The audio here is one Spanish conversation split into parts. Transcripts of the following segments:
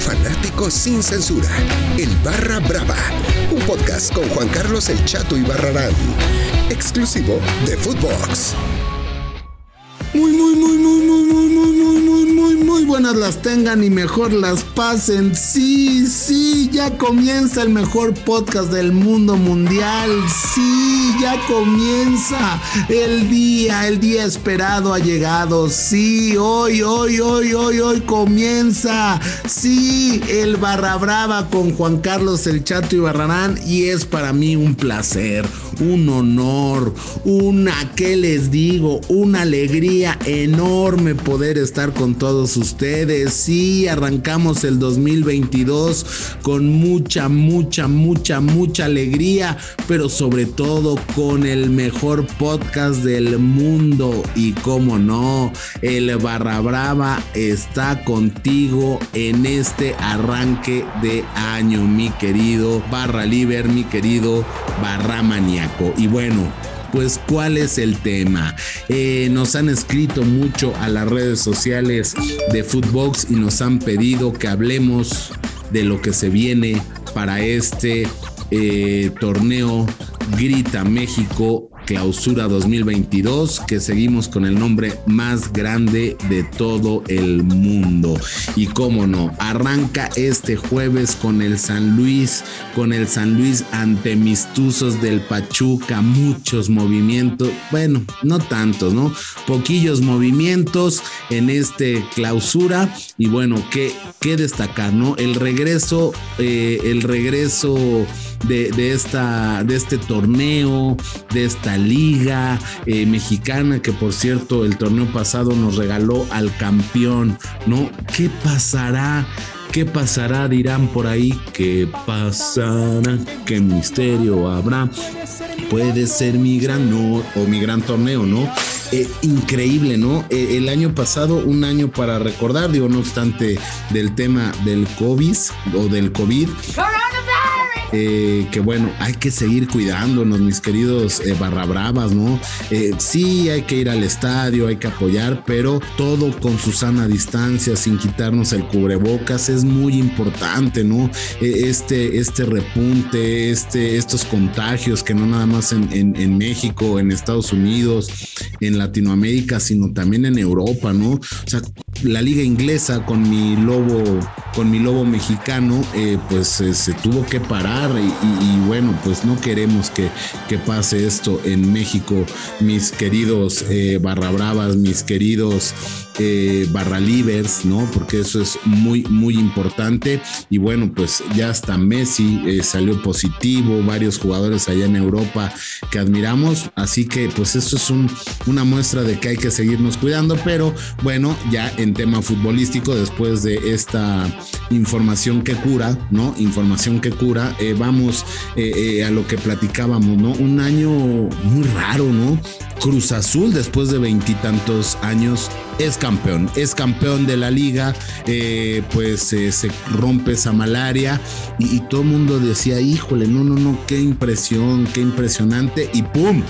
fanático sin censura. El Barra Brava. Un podcast con Juan Carlos El Chato y Barrarán. Exclusivo de Footbox. Muy, muy, muy, muy, buenas las tengan y mejor las pasen. Sí, sí, ya comienza el mejor podcast del mundo mundial. Sí, ya comienza el día, el día esperado ha llegado. Sí, hoy, hoy, hoy, hoy, hoy comienza. Sí, el Barra Brava con Juan Carlos El Chato y Barrarán. Y es para mí un placer, un honor, una, ¿qué les digo? Una alegría enorme poder estar con todos ustedes. Sí, arrancamos el 2022 con mucha, mucha, mucha, mucha alegría, pero sobre todo con el mejor podcast del mundo. Y como no, el Barra Brava está contigo en este arranque de año, mi querido Barra Liber, mi querido Barra Y bueno, pues cuál es el tema. Eh, nos han escrito mucho a las redes sociales de Footbox y nos han pedido que hablemos de lo que se viene para este eh, torneo Grita México Clausura 2022, que seguimos con el nombre más grande de todo el mundo. Y cómo no, arranca este jueves con el San Luis, con el San Luis ante Mistuzos del Pachuca, muchos movimientos, bueno, no tantos, ¿no? Poquillos movimientos en este clausura. Y bueno, qué, qué destacar, ¿no? El regreso, eh, el regreso de, esta, de este torneo, de esta liga eh, mexicana, que por cierto el torneo pasado nos regaló al campeón, ¿no? ¿Qué pasará? ¿Qué pasará? Dirán por ahí. ¿Qué pasará? ¿Qué misterio habrá? Puede ser mi gran no, o mi gran torneo, ¿no? Eh, increíble, ¿no? Eh, el año pasado, un año para recordar, digo, no obstante del tema del COVID o del COVID. Eh, que bueno, hay que seguir cuidándonos, mis queridos eh, barra bravas, ¿no? Eh, sí, hay que ir al estadio, hay que apoyar, pero todo con su sana distancia, sin quitarnos el cubrebocas, es muy importante, ¿no? este, este repunte, este, estos contagios que no nada más en, en, México, en Estados Unidos, en Latinoamérica, sino también en Europa, ¿no? O sea, la liga inglesa con mi lobo, con mi lobo mexicano, pues se tuvo que parar y, bueno, pues no queremos que, que, pase esto en México, mis queridos eh, barra bravas, mis queridos eh, barra livers, ¿no? Porque eso es muy, muy importante. Y bueno, pues ya hasta Messi eh, salió positivo, varios jugadores allá en Europa que admiramos. Así que pues esto es un, una muestra de que hay que seguirnos cuidando. Pero bueno, ya en tema futbolístico, después de esta información que cura, ¿no? Información que cura, eh, vamos a lo que platicábamos, ¿no? Un año muy raro, ¿no? Cruz Azul, después de veintitantos años, es campeón. Es campeón de la liga, eh, pues eh, se rompe esa malaria y, y todo el mundo decía, híjole, no, no, no, qué impresión, qué impresionante. Y ¡pum!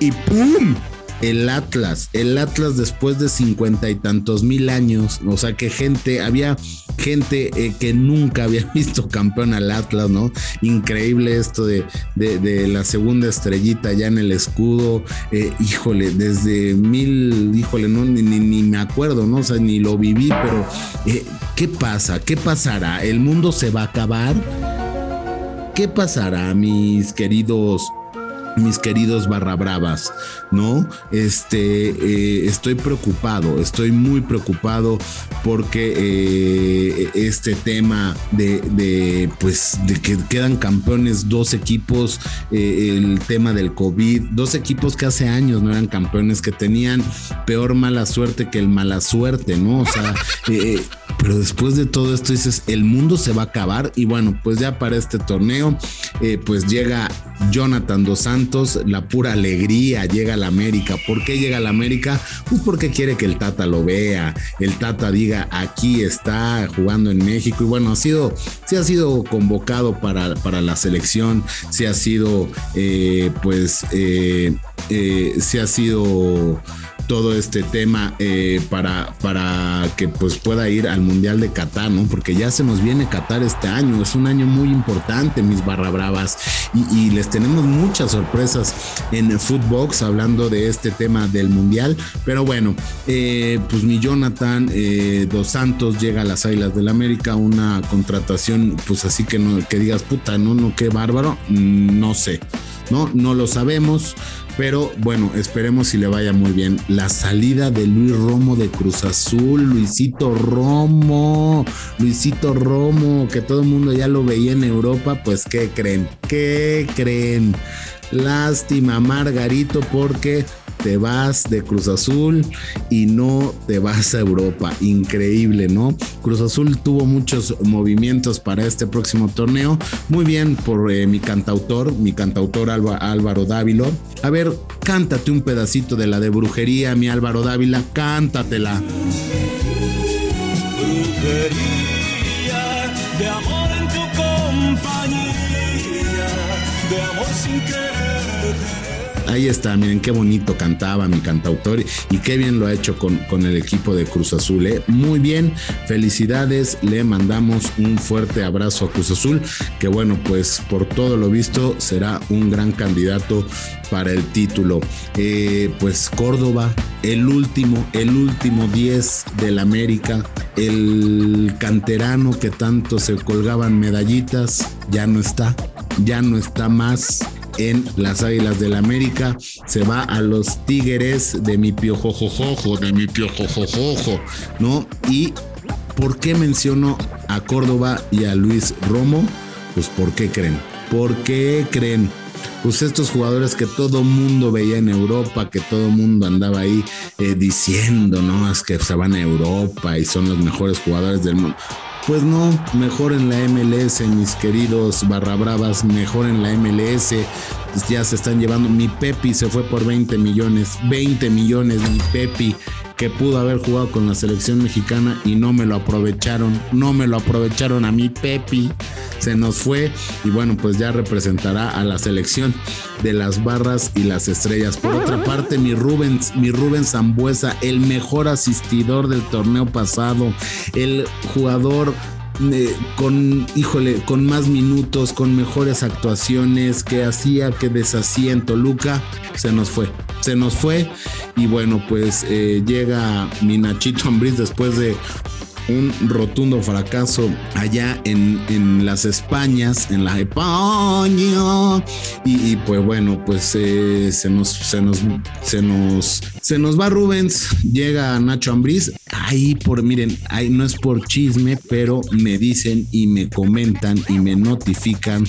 Y ¡pum! El Atlas, el Atlas después de cincuenta y tantos mil años, o sea que gente, había gente eh, que nunca había visto campeón al Atlas, ¿no? Increíble esto de, de, la segunda estrellita ya en el escudo, eh, híjole, desde mil, híjole, no, ni, ni, me acuerdo, ¿no? O sea, ni lo viví, pero eh, ¿qué pasa? ¿Qué pasará? ¿El mundo se va a acabar? ¿Qué pasará, mis queridos mis queridos barra bravas, ¿no? Este, eh, estoy preocupado, estoy muy preocupado porque eh, este tema de, pues, de que quedan campeones dos equipos, eh, el tema del COVID, dos equipos que hace años no eran campeones, que tenían peor mala suerte que el mala suerte, ¿no? O sea, pero después de todo esto dices, el mundo se va a acabar y bueno, pues ya para este torneo, pues llega Jonathan Dos Santos, la pura alegría llega a la América. ¿Por qué llega a la América? Pues porque quiere que el Tata lo vea, el Tata diga aquí está jugando en México y bueno, ha sido, sí ha sido convocado para, para la selección, sí ha sido, eh, pues, eh, eh, ha sido todo este tema eh, para, para que pues pueda ir al Mundial de Qatar, ¿no? Porque ya se nos viene Qatar este año, es un año muy importante, mis barra bravas, y, les tenemos muchas sorpresas en Footbox hablando de este tema del Mundial, pero bueno, eh, pues mi Jonathan eh, Dos Santos llega a las Águilas del América, una contratación pues así que, no, que digas, puta, no, no, qué bárbaro, no sé. ¿no? No lo sabemos, pero bueno, esperemos si le vaya muy bien. La salida de Luis Romo de Cruz Azul, Luisito Romo, Luisito Romo, que todo el mundo ya lo veía en Europa, pues ¿qué creen? ¿Qué creen? Lástima, Margarito, porque te vas de Cruz Azul y no te vas a Europa. Increíble, ¿no? Cruz Azul tuvo muchos movimientos para este próximo torneo. Muy bien por eh, mi cantautor, mi cantautor Álvaro Dávilo. A ver, cántate un pedacito de la de brujería, mi Álvaro Dávila, cántatela. Brujería de amor en tu compañía, de amor sin querer ahí está, miren qué bonito cantaba mi cantautor y qué bien lo ha hecho con, con el equipo de Cruz Azul. ¿eh? Muy bien, felicidades, le mandamos un fuerte abrazo a Cruz Azul, que bueno, pues por todo lo visto será un gran candidato para el título. Eh, pues Córdoba, el último, el último 10 del América, el canterano que tanto se colgaban medallitas, ya no está, ya no está más en las Águilas del América. Se va a los Tigres de mi piojojojojo, de mi piojojojojo, ¿no? Y ¿por qué menciono a Córdoba y a Luis Romo? Pues ¿por qué creen? ¿Por qué creen? Pues estos jugadores que todo mundo veía en Europa, que todo mundo andaba ahí eh, diciendo, ¿no? Es que se van a Europa y son los mejores jugadores del mundo. Pues no, mejor en la MLS, mis queridos barra bravas, mejor en la MLS. Pues ya se están llevando. Mi Pepi se fue por 20 millones, 20 millones, mi Pepi, que pudo haber jugado con la selección mexicana y no me lo aprovecharon. No me lo aprovecharon a mi Pepi se nos fue y bueno, pues ya representará a la selección de las barras y las estrellas. Por otra parte, mi Rubens, mi Rubens Zambuesa, el mejor asistidor del torneo pasado, el jugador eh, con, híjole, con más minutos, con mejores actuaciones, que hacía, que deshacía en Toluca, se nos fue. Se nos fue y bueno, pues eh, llega mi Nachito Ambriz después de un rotundo fracaso allá en, en las Españas, en la España. Y, pues bueno, pues eh, se, nos, se, nos, se, nos, se nos va Rubens, llega Nacho Ambriz. Ahí por, miren, ahí no es por chisme, pero me dicen y me comentan y me notifican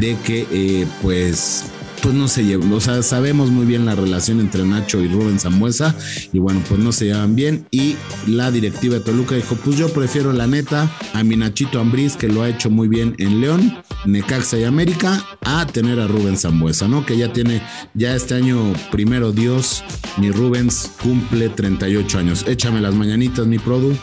de que eh, pues pues no se llevan, o sea, sabemos muy bien la relación entre Nacho y Rubén Zambuesa y bueno, pues no se llevan bien y la directiva de Toluca dijo, pues yo prefiero la neta a mi Nachito Ambriz que lo ha hecho muy bien en León, Necaxa y América a tener a Rubén Zambuesa, ¿no? Que ya tiene, ya este año primero Dios, mi Rubens cumple 38 años. Échame las mañanitas, mi produ.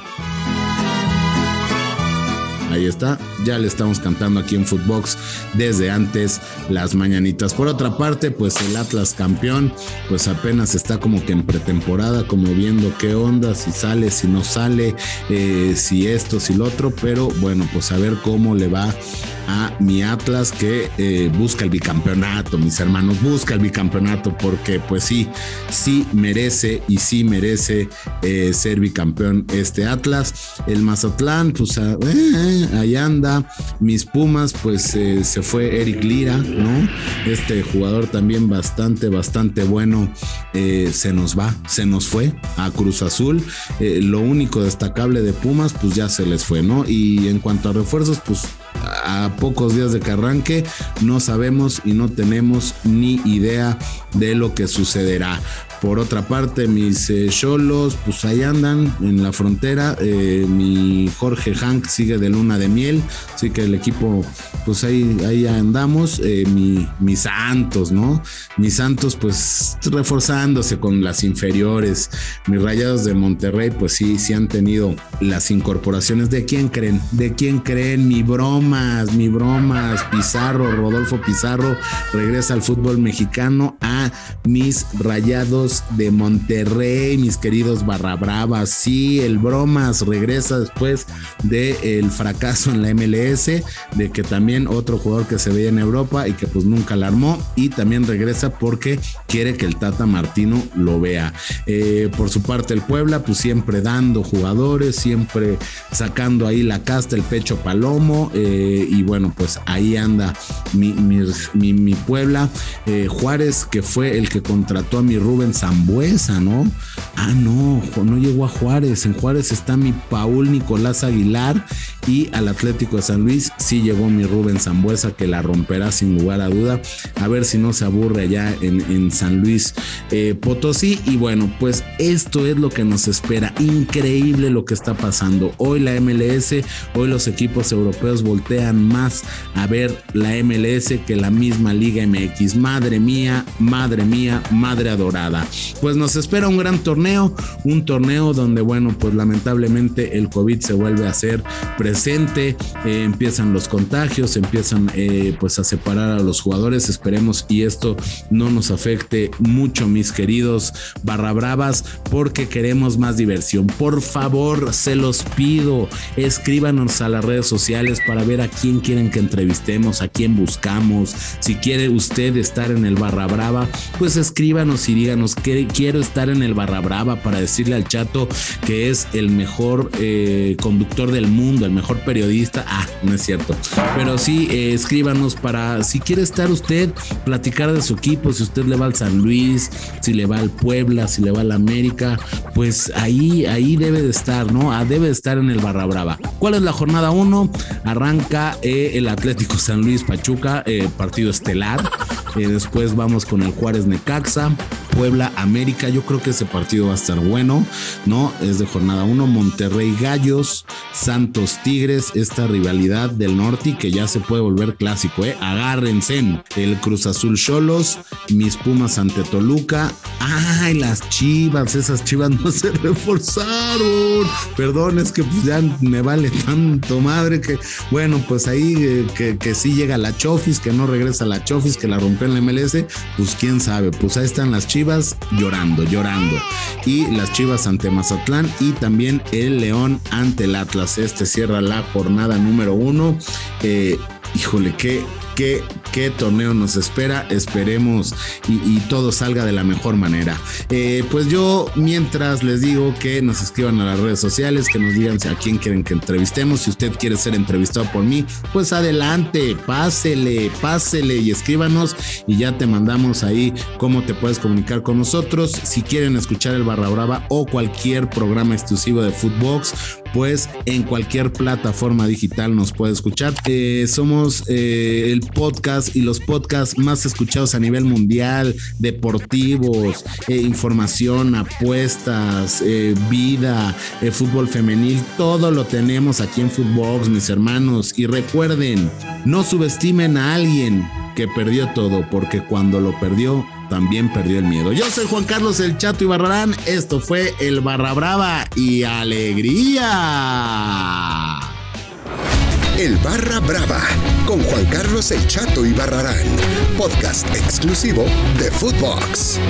Ahí está, ya le estamos cantando aquí en Footbox desde antes las mañanitas. Por otra parte, pues el Atlas campeón, pues apenas está como que en pretemporada, como viendo qué onda, si sale, si no sale, eh, si esto, si lo otro, pero bueno, pues a ver cómo le va a mi Atlas que eh, busca el bicampeonato, mis hermanos, busca el bicampeonato porque pues sí, sí merece y sí merece eh, ser bicampeón este Atlas. El Mazatlán, pues ah, eh, ahí anda. Mis Pumas, pues se fue Eric Lira, ¿no? Este jugador también bastante, bastante bueno, se nos va, se nos fue a Cruz Azul. lo único destacable de Pumas, pues ya se les fue, ¿no? Y en cuanto a refuerzos, pues a pocos días de que arranque, no sabemos y no tenemos ni idea de lo que sucederá. Por otra parte, mis eh, cholos, pues ahí andan en la frontera. Eh, mi Jorge Hank sigue de luna de miel. Así que el equipo, pues ahí, ahí andamos. Eh, mi, mis Santos, ¿no? Mis Santos, pues reforzándose con las inferiores. Mis rayados de Monterrey, pues sí, sí han tenido las incorporaciones. ¿De quién creen? ¿De quién creen? Mi broma bromas, mi bromas, Pizarro, Rodolfo Pizarro regresa al fútbol mexicano a mis rayados de Monterrey, mis queridos Barra Brava. Sí, el bromas regresa después del fracaso en la MLS, de que también otro jugador que se veía en Europa y que pues nunca la armó y también regresa porque quiere que el Tata Martino lo vea. Eh, por su parte el Puebla pues siempre dando jugadores, siempre sacando ahí la casta, el pecho palomo eh, y bueno pues ahí anda mi, mi, Puebla. Eh, Juárez que fue el que contrató a mi Rubén Zambuesa, ¿no? Ah, no, no llegó a Juárez. En Juárez está mi Paul Nicolás Aguilar y al Atlético de San Luis sí llegó mi Rubén Zambuesa que la romperá sin lugar a duda. A ver si no se aburre allá en, San Luis eh, Potosí. Y bueno, pues esto es lo que nos espera. Increíble lo que está pasando. Hoy la MLS, hoy los equipos europeos voltean más a ver la MLS que la misma Liga MX. Madre mía, madre mía, madre adorada. Pues nos espera un gran torneo, un torneo donde, bueno, pues lamentablemente el COVID se vuelve a hacer presente, eh, empiezan los contagios, empiezan eh, pues a separar a los jugadores, esperemos y esto no nos afecte mucho, mis queridos barra bravas, porque queremos más diversión. Por favor, se los pido, escríbanos a las redes sociales para ver a quién quieren que entrevistemos, a quién buscamos, si quiere usted estar en el barra brava, pues escríbanos y díganos que quiero estar en el barra brava para decirle al chato que es el mejor eh, conductor del mundo, el mejor periodista. Ah, no es cierto. Pero sí, eh, escríbanos para si quiere estar usted, platicar de su equipo, si usted le va al San Luis, si le va al Puebla, si le va al América, pues ahí, ahí debe de estar, ¿no? Ah, debe de estar en el barra brava. ¿Cuál es la jornada 1? Arranca eh, el Atlético San Luis Pachuca, partido estelar. después vamos con el Juárez Necaxa. Puebla América. Yo creo que ese partido va a estar bueno, ¿no? Es de jornada 1. Monterrey Gallos, Santos Tigres, esta rivalidad del norte que ya se puede volver clásico, ¿eh? Agárrense. El Cruz Azul Cholos, mis Pumas ante Toluca. Ay, las chivas, esas chivas no se reforzaron. Perdón, es que pues ya me vale tanto madre que, bueno, pues ahí eh, que, que sí llega la Chofis, que no regresa la Chofis, que la rompe en la MLS, pues quién sabe, pues ahí están las chivas Llorando, llorando. Y las Chivas ante Mazatlán y también el León ante el Atlas. Este cierra la jornada número uno. Eh, híjole, qué, qué, torneo nos espera. Esperemos y, todo salga de la mejor manera. Eh, pues yo, mientras les digo que nos escriban a las redes sociales, que nos digan a quién quieren que entrevistemos. Si usted quiere ser entrevistado por mí, pues adelante, pásele, pásele y escríbanos y ya te mandamos ahí cómo te puedes comunicar con nosotros. Si quieren escuchar el Barra Brava o cualquier programa exclusivo de Footbox, pues en cualquier plataforma digital nos puede escuchar. Eh, somos eh, el podcast y los podcasts más escuchados a nivel mundial, deportivos, eh, información, apuestas, vida, fútbol femenil, todo lo tenemos aquí en Footbox, mis hermanos. Y recuerden, no subestimen a alguien que perdió todo, porque cuando lo perdió, también perdió el miedo. Yo soy Juan Carlos el Chato Ibarrarán, esto fue el Barra Brava y Alegría. El Barra Brava con Juan Carlos el Chato Ibarrarán, podcast exclusivo de Footbox.